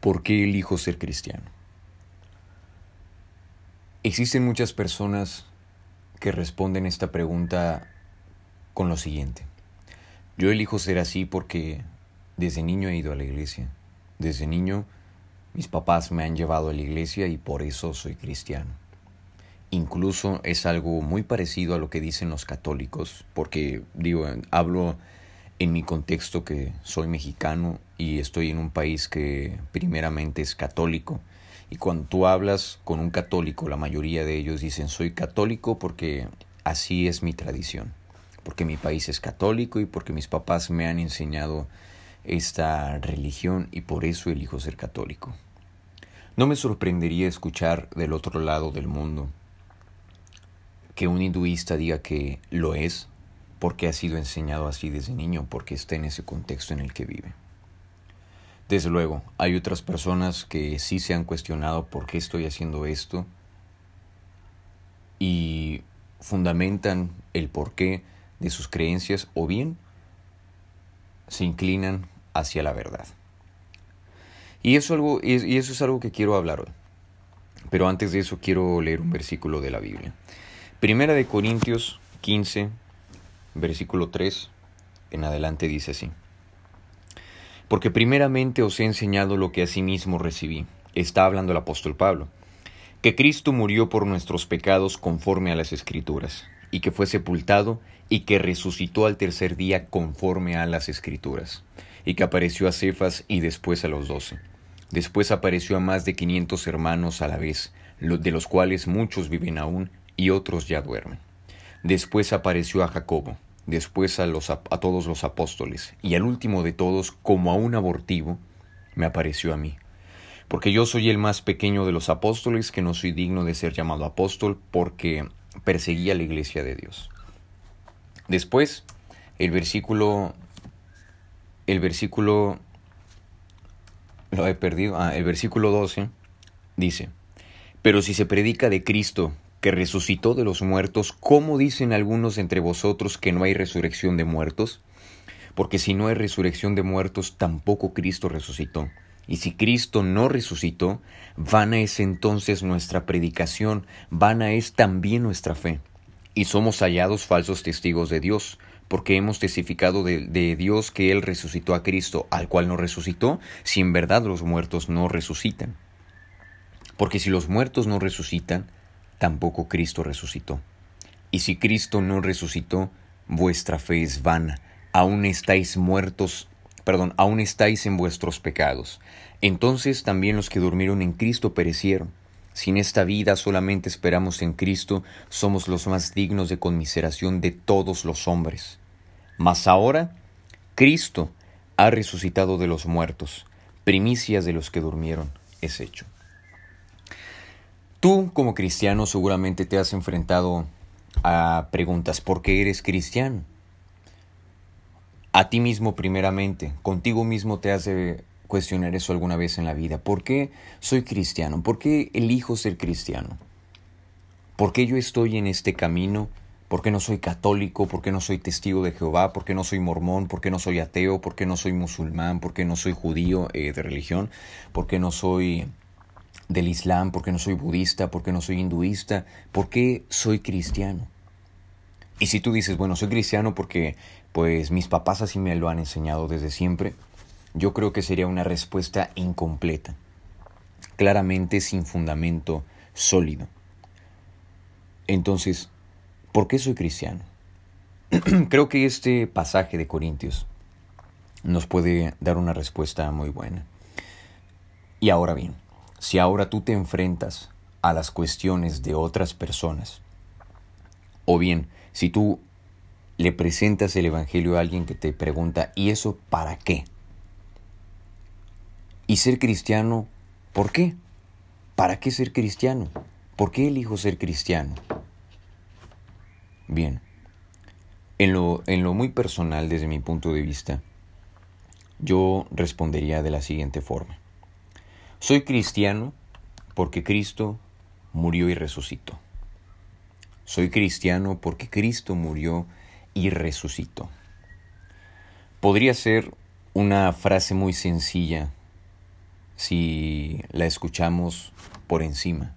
¿Por qué elijo ser cristiano? Existen muchas personas que responden esta pregunta con lo siguiente. Yo elijo ser así porque desde niño he ido a la iglesia. Desde niño mis papás me han llevado a la iglesia y por eso soy cristiano. Incluso es algo muy parecido a lo que dicen los católicos, porque digo, hablo en mi contexto que soy mexicano y estoy en un país que primeramente es católico. Y cuando tú hablas con un católico, la mayoría de ellos dicen soy católico porque así es mi tradición, porque mi país es católico y porque mis papás me han enseñado esta religión y por eso elijo ser católico. No me sorprendería escuchar del otro lado del mundo que un hinduista diga que lo es porque ha sido enseñado así desde niño, porque está en ese contexto en el que vive. Desde luego, hay otras personas que sí se han cuestionado por qué estoy haciendo esto y fundamentan el porqué de sus creencias o bien se inclinan hacia la verdad. Y eso, algo, y eso es algo que quiero hablar hoy. Pero antes de eso quiero leer un versículo de la Biblia. Primera de Corintios 15, versículo 3 en adelante dice así. Porque primeramente os he enseñado lo que asimismo recibí. Está hablando el apóstol Pablo. Que Cristo murió por nuestros pecados conforme a las Escrituras, y que fue sepultado, y que resucitó al tercer día conforme a las Escrituras, y que apareció a Cefas y después a los doce. Después apareció a más de quinientos hermanos a la vez, de los cuales muchos viven aún y otros ya duermen. Después apareció a Jacobo, después a, todos los apóstoles, y al último de todos, como a un abortivo, me apareció a mí. Porque yo soy el más pequeño de los apóstoles, que no soy digno de ser llamado apóstol, porque perseguía la iglesia de Dios. Después, el versículo, el versículo, lo he perdido, ah, el versículo 12 dice, pero si se predica de Cristo que resucitó de los muertos, ¿cómo dicen algunos entre vosotros que no hay resurrección de muertos? Porque si no hay resurrección de muertos, tampoco Cristo resucitó. Y si Cristo no resucitó, vana es entonces nuestra predicación, vana es también nuestra fe. Y somos hallados falsos testigos de Dios, porque hemos testificado de, de, Dios que Él resucitó a Cristo, al cual no resucitó, si en verdad los muertos no resucitan. Porque si los muertos no resucitan, tampoco Cristo resucitó. Y si Cristo no resucitó, vuestra fe es vana, aún estáis muertos, perdón, aún estáis en vuestros pecados. Entonces también los que durmieron en Cristo perecieron. Si en esta vida solamente esperamos en Cristo, somos los más dignos de conmiseración de todos los hombres. Mas ahora, Cristo ha resucitado de los muertos, primicias de los que durmieron es hecho. Tú como cristiano seguramente te has enfrentado a preguntas, ¿por qué eres cristiano? A ti mismo primeramente, contigo mismo te has de cuestionar eso alguna vez en la vida. ¿Por qué soy cristiano? ¿Por qué elijo ser cristiano? ¿Por qué yo estoy en este camino? ¿Por qué no soy católico? ¿Por qué no soy testigo de Jehová? ¿Por qué no soy mormón? ¿Por qué no soy ateo? ¿Por qué no soy musulmán? ¿Por qué no soy judío eh, de religión? ¿Por qué no soy del Islam, porque no soy budista, porque no soy hinduista, por qué soy cristiano. Y si tú dices, bueno, soy cristiano porque pues mis papás así me lo han enseñado desde siempre, yo creo que sería una respuesta incompleta, claramente sin fundamento sólido. Entonces, ¿por qué soy cristiano? creo que este pasaje de Corintios nos puede dar una respuesta muy buena. Y ahora bien, si ahora tú te enfrentas a las cuestiones de otras personas, o bien si tú le presentas el Evangelio a alguien que te pregunta, ¿y eso para qué? Y ser cristiano, ¿por qué? ¿Para qué ser cristiano? ¿Por qué elijo ser cristiano? Bien, en lo, en lo muy personal desde mi punto de vista, yo respondería de la siguiente forma. Soy cristiano porque Cristo murió y resucitó. Soy cristiano porque Cristo murió y resucitó. Podría ser una frase muy sencilla si la escuchamos por encima.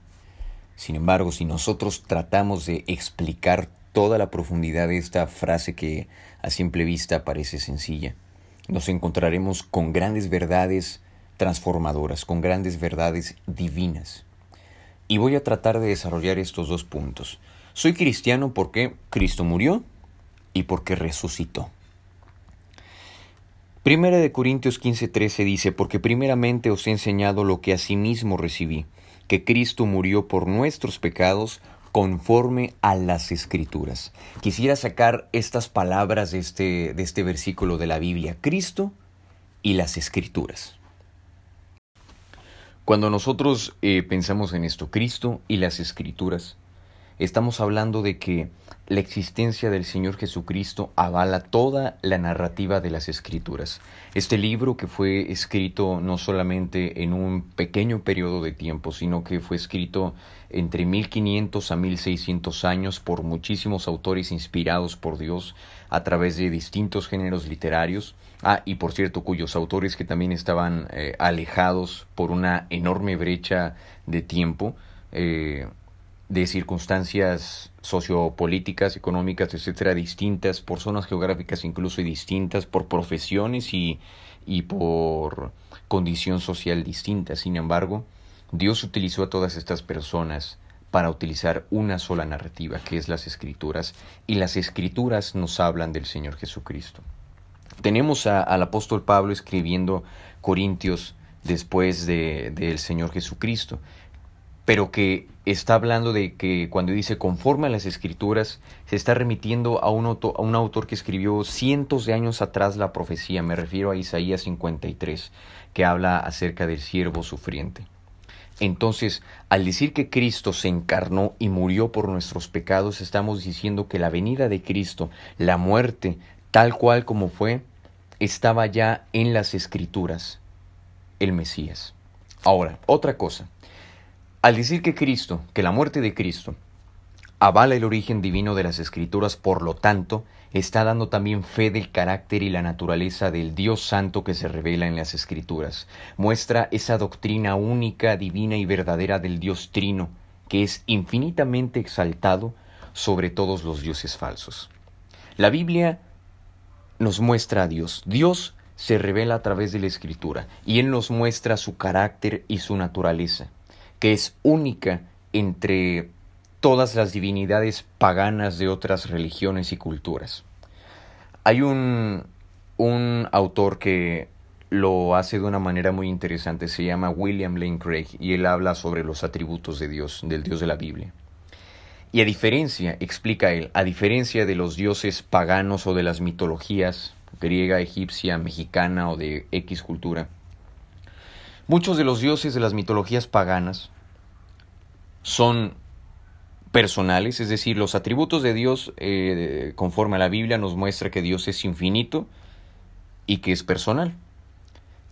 Sin embargo, si nosotros tratamos de explicar toda la profundidad de esta frase que a simple vista parece sencilla, nos encontraremos con grandes verdades transformadoras, con grandes verdades divinas. Y voy a tratar de desarrollar estos dos puntos. Soy cristiano porque Cristo murió y porque resucitó. Primera de Corintios 15:13 dice, porque primeramente os he enseñado lo que asimismo recibí, que Cristo murió por nuestros pecados conforme a las escrituras. Quisiera sacar estas palabras de este, de este versículo de la Biblia, Cristo y las escrituras. Cuando nosotros eh, pensamos en esto, Cristo y las escrituras, estamos hablando de que la existencia del Señor Jesucristo avala toda la narrativa de las Escrituras. Este libro que fue escrito no solamente en un pequeño periodo de tiempo, sino que fue escrito entre 1500 a 1600 años por muchísimos autores inspirados por Dios a través de distintos géneros literarios. Ah, y por cierto, cuyos autores que también estaban eh, alejados por una enorme brecha de tiempo. Eh, de circunstancias sociopolíticas, económicas, etcétera, distintas, por zonas geográficas incluso y distintas, por profesiones y, y por condición social distinta. Sin embargo, Dios utilizó a todas estas personas para utilizar una sola narrativa, que es las escrituras, y las escrituras nos hablan del Señor Jesucristo. Tenemos al apóstol Pablo escribiendo Corintios después de, del Señor Jesucristo pero que está hablando de que cuando dice conforme a las escrituras, se está remitiendo a un, autor, a un autor que escribió cientos de años atrás la profecía, me refiero a Isaías 53, que habla acerca del siervo sufriente. Entonces, al decir que Cristo se encarnó y murió por nuestros pecados, estamos diciendo que la venida de Cristo, la muerte, tal cual como fue, estaba ya en las escrituras, el Mesías. Ahora, otra cosa. Al decir que Cristo, que la muerte de Cristo, avala el origen divino de las Escrituras, por lo tanto, está dando también fe del carácter y la naturaleza del Dios Santo que se revela en las Escrituras. Muestra esa doctrina única, divina y verdadera del Dios Trino, que es infinitamente exaltado sobre todos los dioses falsos. La Biblia nos muestra a Dios. Dios se revela a través de la Escritura y Él nos muestra su carácter y su naturaleza que es única entre todas las divinidades paganas de otras religiones y culturas. Hay un, un autor que lo hace de una manera muy interesante, se llama William Lane Craig y él habla sobre los atributos de Dios, del Dios de la Biblia. Y a diferencia, explica él, a diferencia de los dioses paganos o de las mitologías griega, egipcia, mexicana o de X cultura, Muchos de los dioses de las mitologías paganas son personales, es decir, los atributos de Dios eh, conforme a la Biblia nos muestra que Dios es infinito y que es personal.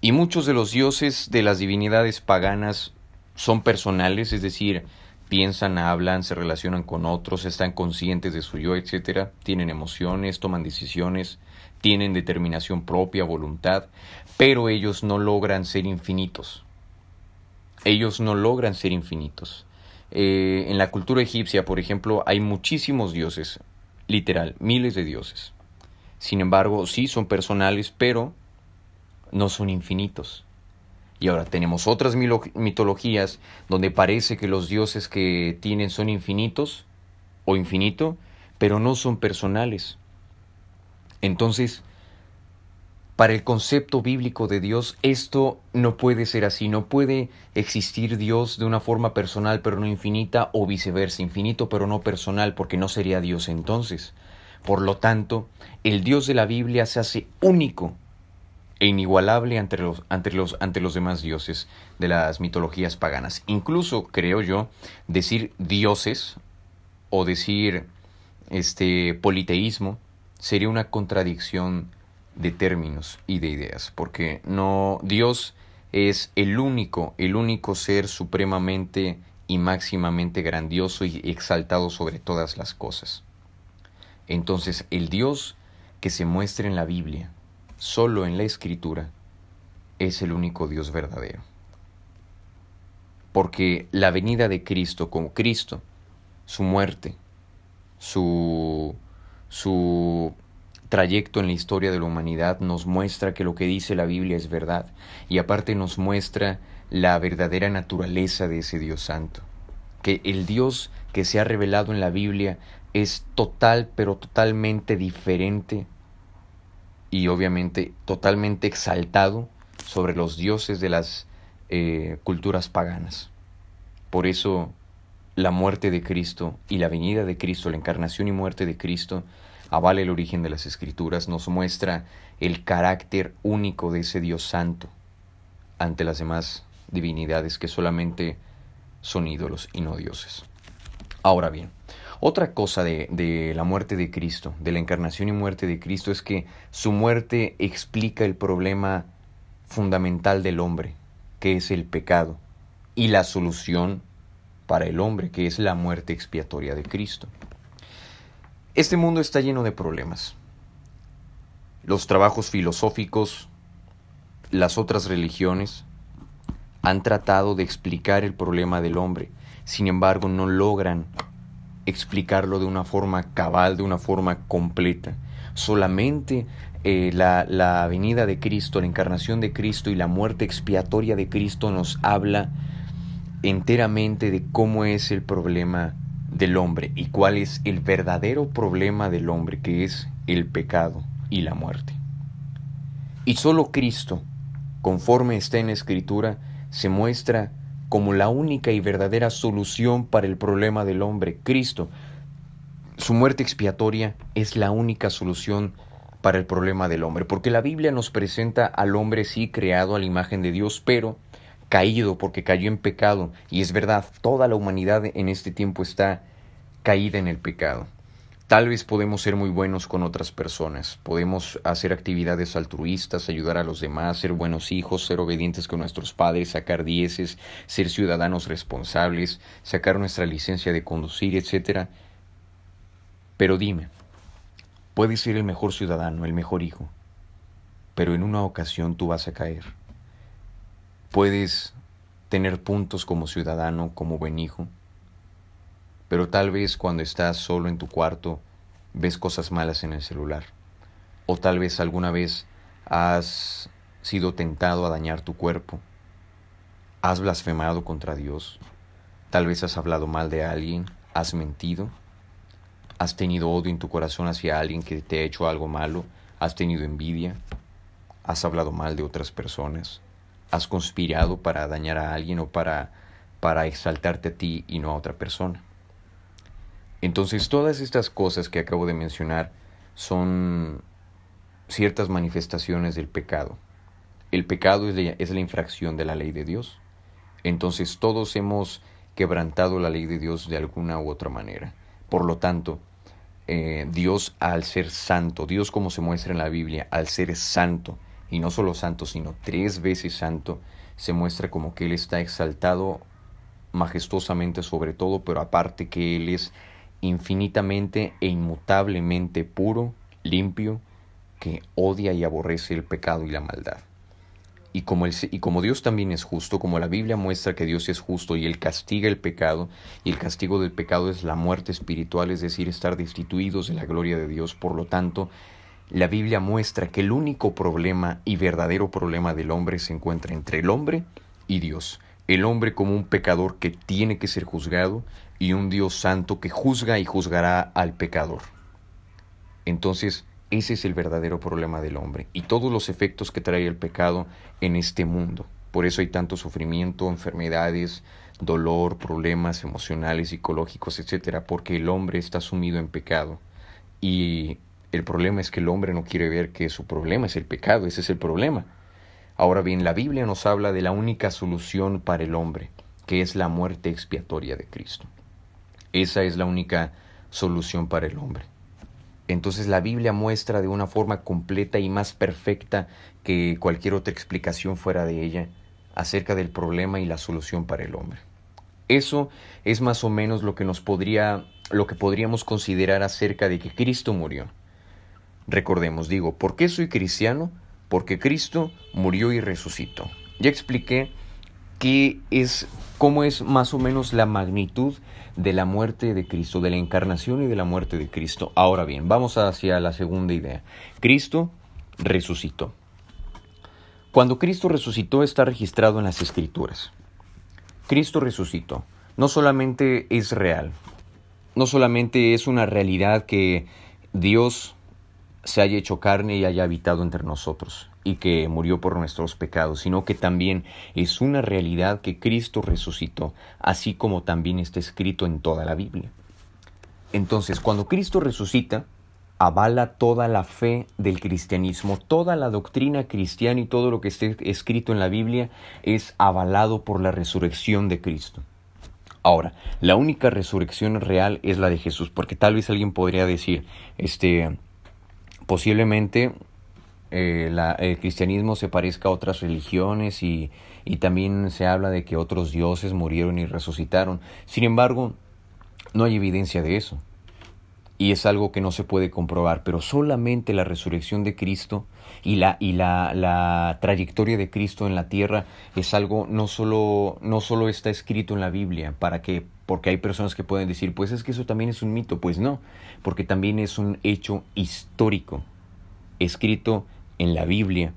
Y muchos de los dioses de las divinidades paganas son personales, es decir, piensan, hablan, se relacionan con otros, están conscientes de su yo, etcétera, tienen emociones, toman decisiones, tienen determinación propia, voluntad, pero ellos no logran ser infinitos. Ellos no logran ser infinitos. Eh, en la cultura egipcia, por ejemplo, hay muchísimos dioses, literal, miles de dioses. Sin embargo, sí son personales, pero no son infinitos. Y ahora tenemos otras mitologías donde parece que los dioses que tienen son infinitos o infinito, pero no son personales. Entonces, para el concepto bíblico de Dios, esto no puede ser así, no puede existir Dios de una forma personal pero no infinita o viceversa, infinito pero no personal, porque no sería Dios entonces. Por lo tanto, el Dios de la Biblia se hace único e inigualable ante los, ante los, ante los demás dioses de las mitologías paganas. Incluso, creo yo, decir dioses o decir este politeísmo sería una contradicción de términos y de ideas, porque no Dios es el único, el único ser supremamente y máximamente grandioso y exaltado sobre todas las cosas. Entonces, el Dios que se muestra en la Biblia, solo en la Escritura, es el único Dios verdadero. porque la venida de Cristo como Cristo, su muerte, su, su trayecto en la historia de la humanidad nos muestra que lo que dice la Biblia es verdad y aparte nos muestra la verdadera naturaleza de ese Dios santo, que el Dios que se ha revelado en la Biblia es total pero totalmente diferente y obviamente totalmente exaltado sobre los dioses de las eh, culturas paganas. Por eso la muerte de Cristo y la venida de Cristo, la encarnación y muerte de Cristo, avala el origen de las escrituras, nos muestra el carácter único de ese Dios santo ante las demás divinidades que solamente son ídolos y no dioses. Ahora bien, otra cosa de, de, la muerte de Cristo, de la encarnación y muerte de Cristo, es que su muerte explica el problema fundamental del hombre, que es el pecado, y la solución para el hombre, que es la muerte expiatoria de Cristo. Este mundo está lleno de problemas. Los trabajos filosóficos, las otras religiones, han tratado de explicar el problema del hombre, sin embargo no logran explicarlo de una forma cabal, de una forma completa. Solamente eh, la, la venida de Cristo, la encarnación de Cristo y la muerte expiatoria de Cristo nos habla enteramente de cómo es el problema del hombre y cuál es el verdadero problema del hombre, que es el pecado y la muerte. Y solo Cristo, conforme está en la Escritura, se muestra como la única y verdadera solución para el problema del hombre. Cristo, su muerte expiatoria es la única solución para el problema del hombre, porque la Biblia nos presenta al hombre sí creado a la imagen de Dios, pero caído porque cayó en pecado, y es verdad, toda la humanidad en este tiempo está caída en el pecado. Tal vez podemos ser muy buenos con otras personas, podemos hacer actividades altruistas, ayudar a los demás, ser buenos hijos, ser obedientes con nuestros padres, sacar dieces, ser ciudadanos responsables, sacar nuestra licencia de conducir, etc. Pero dime, puedes ser el mejor ciudadano, el mejor hijo, pero en una ocasión tú vas a caer. Puedes tener puntos como ciudadano, como buen hijo, pero tal vez cuando estás solo en tu cuarto ves cosas malas en el celular. O tal vez alguna vez has sido tentado a dañar tu cuerpo. Has blasfemado contra Dios. Tal vez has hablado mal de alguien. Has mentido. Has tenido odio en tu corazón hacia alguien que te ha hecho algo malo. Has tenido envidia. Has hablado mal de otras personas. Has conspirado para dañar a alguien o para, para exaltarte a ti y no a otra persona. Entonces todas estas cosas que acabo de mencionar son ciertas manifestaciones del pecado. El pecado es la, infracción de la ley de Dios. Entonces todos hemos quebrantado la ley de Dios de alguna u otra manera. Por lo tanto, eh, Dios al ser santo, Dios como se muestra en la Biblia, al ser santo, y no solo santo, sino tres veces santo, se muestra como que Él está exaltado majestuosamente sobre todo, pero aparte que Él es infinitamente e inmutablemente puro, limpio, que odia y aborrece el pecado y la maldad. Y como, y como Dios también es justo, como la Biblia muestra que Dios es justo y Él castiga el pecado, y el castigo del pecado es la muerte espiritual, es decir, estar destituidos de la gloria de Dios, por lo tanto, la Biblia muestra que el único problema y verdadero problema del hombre se encuentra entre el hombre y Dios. El hombre como un pecador que tiene que ser juzgado y un Dios santo que juzga y juzgará al pecador. Entonces, ese es el verdadero problema del hombre y todos los efectos que trae el pecado en este mundo. Por eso hay tanto sufrimiento, enfermedades, dolor, problemas emocionales, psicológicos, etcétera, porque el hombre está sumido en pecado. Y el problema es que el hombre no quiere ver que su problema es el pecado, ese es el problema. Ahora bien, la Biblia nos habla de la única solución para el hombre, que es la muerte expiatoria de Cristo. Esa es la única solución para el hombre. Entonces la Biblia muestra de una forma completa y más perfecta que cualquier otra explicación fuera de ella acerca del problema y la solución para el hombre. Eso es más o menos lo que nos podría lo que podríamos considerar acerca de que Cristo murió. Recordemos, digo, ¿por qué soy cristiano? Porque Cristo murió y resucitó. Ya expliqué qué es, cómo es más o menos la magnitud de la muerte de Cristo, de la encarnación y de la muerte de Cristo. Ahora bien, vamos hacia la segunda idea. Cristo resucitó. Cuando Cristo resucitó está registrado en las Escrituras. Cristo resucitó. No solamente es real, no solamente es una realidad que Dios se haya hecho carne y haya habitado entre nosotros y que murió por nuestros pecados, sino que también es una realidad que Cristo resucitó, así como también está escrito en toda la Biblia. Entonces, cuando Cristo resucita, avala toda la fe del cristianismo, toda la doctrina cristiana y todo lo que esté escrito en la Biblia es avalado por la resurrección de Cristo. Ahora, la única resurrección real es la de Jesús, porque tal vez alguien podría decir, este, posiblemente eh, el cristianismo se parezca a otras religiones y, y también se habla de que otros dioses murieron y resucitaron. Sin embargo, no hay evidencia de eso. Y es algo que no se puede comprobar, pero solamente la resurrección de Cristo y la, y la, la trayectoria de Cristo en la tierra es algo no solo, no solo está escrito en la Biblia para que porque hay personas que pueden decir, pues es que eso también es un mito, pues no, porque también es un hecho histórico, escrito en la Biblia,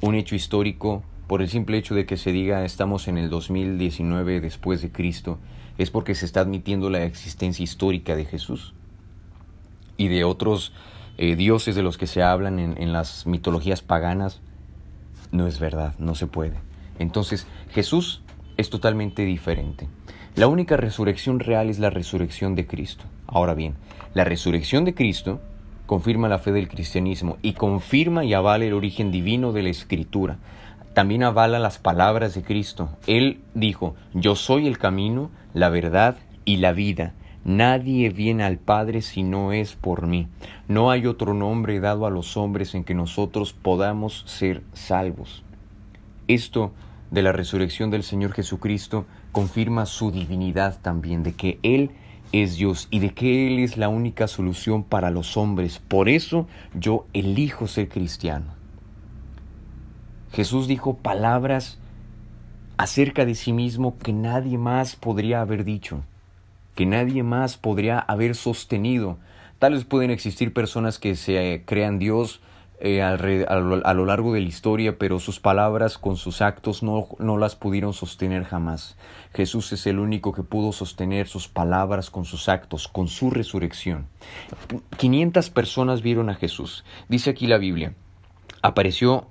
un hecho histórico por el simple hecho de que se diga estamos en el 2019 después de Cristo, es porque se está admitiendo la existencia histórica de Jesús y de otros eh, dioses de los que se hablan en, en las mitologías paganas, no es verdad, no se puede. Entonces Jesús es totalmente diferente. La única resurrección real es la resurrección de Cristo. Ahora bien, la resurrección de Cristo confirma la fe del cristianismo y confirma y avala el origen divino de la escritura. También avala las palabras de Cristo. Él dijo, yo soy el camino, la verdad y la vida. Nadie viene al Padre si no es por mí. No hay otro nombre dado a los hombres en que nosotros podamos ser salvos. Esto de la resurrección del Señor Jesucristo confirma su divinidad también, de que Él es Dios y de que Él es la única solución para los hombres. Por eso yo elijo ser cristiano. Jesús dijo palabras acerca de sí mismo que nadie más podría haber dicho, que nadie más podría haber sostenido. Tal vez pueden existir personas que se crean Dios eh, a, lo, largo de la historia, pero sus palabras con sus actos no, no las pudieron sostener jamás. Jesús es el único que pudo sostener sus palabras con sus actos, con su resurrección. 500 personas vieron a Jesús. Dice aquí la Biblia. Apareció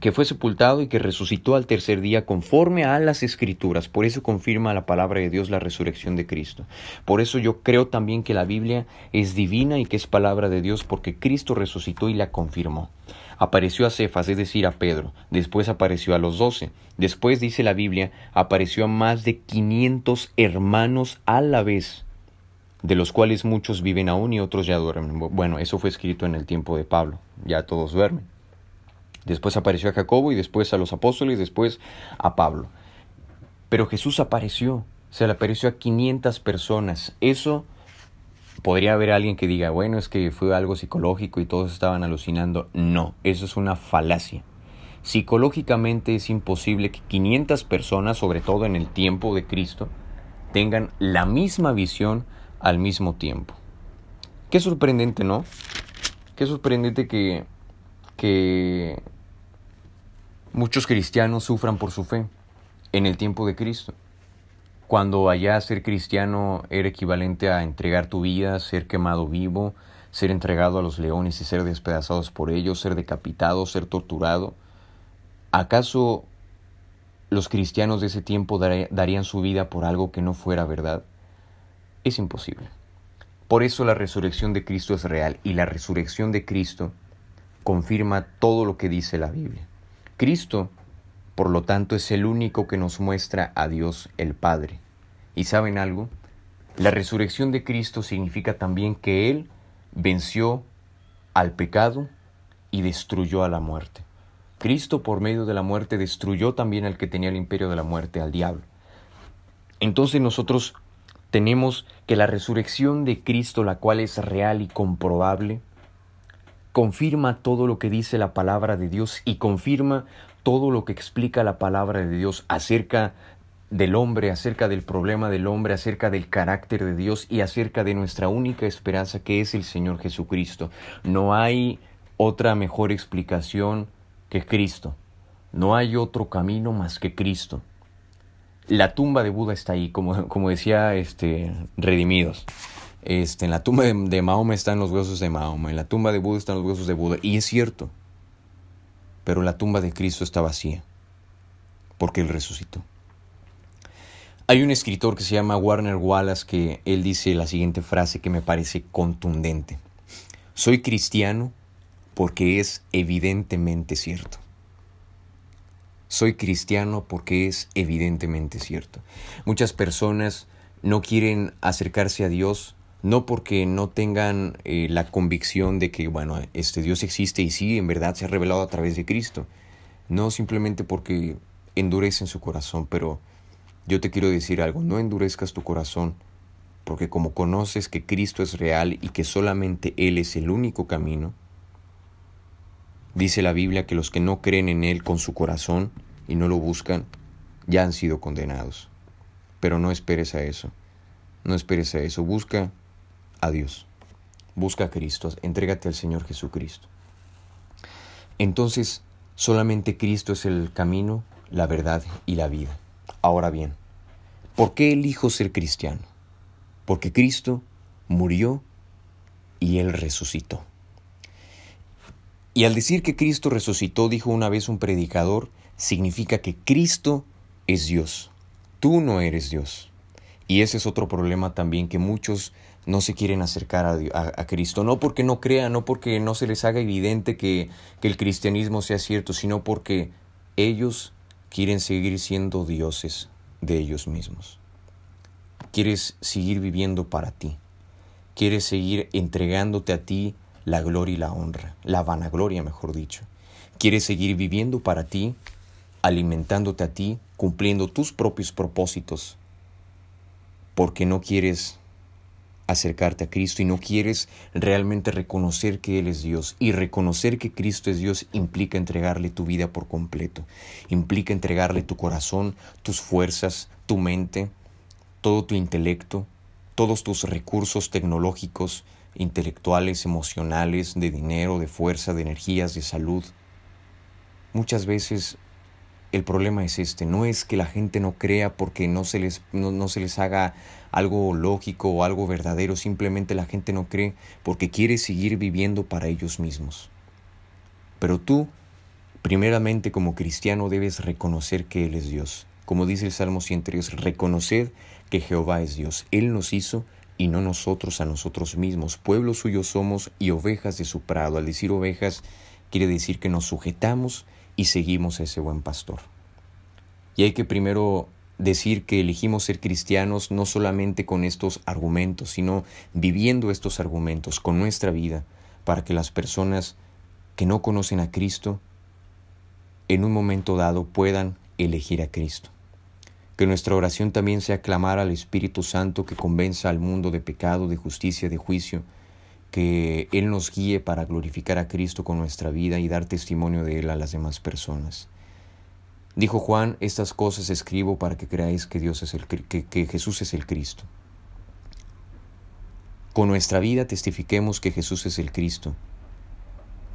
que fue sepultado y que resucitó al tercer día conforme a las escrituras. Por eso confirma la palabra de Dios la resurrección de Cristo. Por eso yo creo también que la Biblia es divina y que es palabra de Dios porque Cristo resucitó y la confirmó. Apareció a Cefas, es decir, a Pedro, después apareció a los doce, después dice la Biblia, apareció a más de quinientos hermanos a la vez, de los cuales muchos viven aún y otros ya duermen. Bueno, eso fue escrito en el tiempo de Pablo, ya todos duermen. Después apareció a Jacobo y después a los apóstoles, después a Pablo. Pero Jesús apareció, se le apareció a 500 personas. Eso podría haber alguien que diga, bueno, es que fue algo psicológico y todos estaban alucinando. No, eso es una falacia. Psicológicamente es imposible que 500 personas, sobre todo en el tiempo de Cristo, tengan la misma visión al mismo tiempo. Qué sorprendente, ¿no? Qué sorprendente que que muchos cristianos sufran por su fe en el tiempo de Cristo. Cuando allá ser cristiano era equivalente a entregar tu vida, ser quemado vivo, ser entregado a los leones y ser despedazados por ellos, ser decapitado, ser torturado, ¿acaso los cristianos de ese tiempo darían su vida por algo que no fuera verdad? Es imposible. Por eso la resurrección de Cristo es real y la resurrección de Cristo confirma todo lo que dice la Biblia. Cristo, por lo tanto, es el único que nos muestra a Dios el Padre. ¿Y saben algo? La resurrección de Cristo significa también que Él venció al pecado y destruyó a la muerte. Cristo por medio de la muerte destruyó también al que tenía el imperio de la muerte, al diablo. Entonces nosotros tenemos que la resurrección de Cristo, la cual es real y comprobable, confirma todo lo que dice la palabra de Dios y confirma todo lo que explica la palabra de Dios acerca del hombre, acerca del problema del hombre, acerca del carácter de Dios y acerca de nuestra única esperanza que es el Señor Jesucristo. No hay otra mejor explicación que Cristo. No hay otro camino más que Cristo. La tumba de Buda está ahí, como, como decía este, Redimidos. Este, en la tumba de, de, Mahoma están los huesos de Mahoma, en la tumba de Buda están los huesos de Buda. Y es cierto, pero la tumba de Cristo está vacía, porque Él resucitó. Hay un escritor que se llama Warner Wallace que él dice la siguiente frase que me parece contundente. Soy cristiano porque es evidentemente cierto. Soy cristiano porque es evidentemente cierto. Muchas personas no quieren acercarse a Dios no porque no tengan eh, la convicción de que, bueno, este Dios existe y sí, en verdad se ha revelado a través de Cristo. No simplemente porque endurecen su corazón, pero yo te quiero decir algo, no endurezcas tu corazón, porque como conoces que Cristo es real y que solamente Él es el único camino, dice la Biblia que los que no creen en Él con su corazón y no lo buscan, ya han sido condenados. Pero no esperes a eso, no esperes a eso, busca a Dios, busca a Cristo, entrégate al Señor Jesucristo. Entonces, solamente Cristo es el camino, la verdad y la vida. Ahora bien, ¿por qué elijo ser cristiano? Porque Cristo murió y Él resucitó. Y al decir que Cristo resucitó, dijo una vez un predicador, significa que Cristo es Dios. Tú no eres Dios. Y ese es otro problema también que muchos no se quieren acercar a, Cristo, no porque no crean, no porque no se les haga evidente que, que el cristianismo sea cierto, sino porque ellos quieren seguir siendo dioses de ellos mismos. Quieres seguir viviendo para ti. Quieres seguir entregándote a ti la gloria y la honra, la vanagloria, mejor dicho. Quieres seguir viviendo para ti, alimentándote a ti, cumpliendo tus propios propósitos, porque no quieres acercarte a Cristo y no quieres realmente reconocer que Él es Dios. Y reconocer que Cristo es Dios implica entregarle tu vida por completo. Implica entregarle tu corazón, tus fuerzas, tu mente, todo tu intelecto, todos tus recursos tecnológicos, intelectuales, emocionales, de dinero, de fuerza, de energías, de salud. Muchas veces el problema es este, no es que la gente no crea porque no se les, no, se les haga algo lógico o algo verdadero, simplemente la gente no cree porque quiere seguir viviendo para ellos mismos. Pero tú, primeramente como cristiano, debes reconocer que Él es Dios. Como dice el Salmo 103, reconocer que Jehová es Dios. Él nos hizo y no nosotros a nosotros mismos. Pueblo suyo somos y ovejas de su prado. Al decir ovejas, quiere decir que nos sujetamos y seguimos a ese buen pastor. Y hay que primero decir que elegimos ser cristianos no solamente con estos argumentos, sino viviendo estos argumentos con nuestra vida para que las personas que no conocen a Cristo en un momento dado puedan elegir a Cristo. Que nuestra oración también sea clamar al Espíritu Santo que convenza al mundo de pecado, de justicia, de juicio, que Él nos guíe para glorificar a Cristo con nuestra vida y dar testimonio de Él a las demás personas. Dijo Juan, estas cosas escribo para que creáis que, Dios es el, que, que Jesús es el Cristo. Con nuestra vida testifiquemos que Jesús es el Cristo,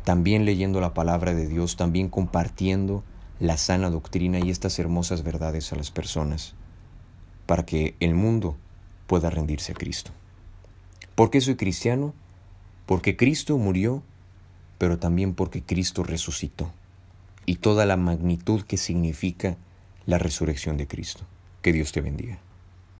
también leyendo la palabra de Dios, también compartiendo la sana doctrina y estas hermosas verdades a las personas, para que el mundo pueda rendirse a Cristo. ¿Por qué soy cristiano? Porque Cristo murió, pero también porque Cristo resucitó, y toda la magnitud que significa la resurrección de Cristo. Que Dios te bendiga.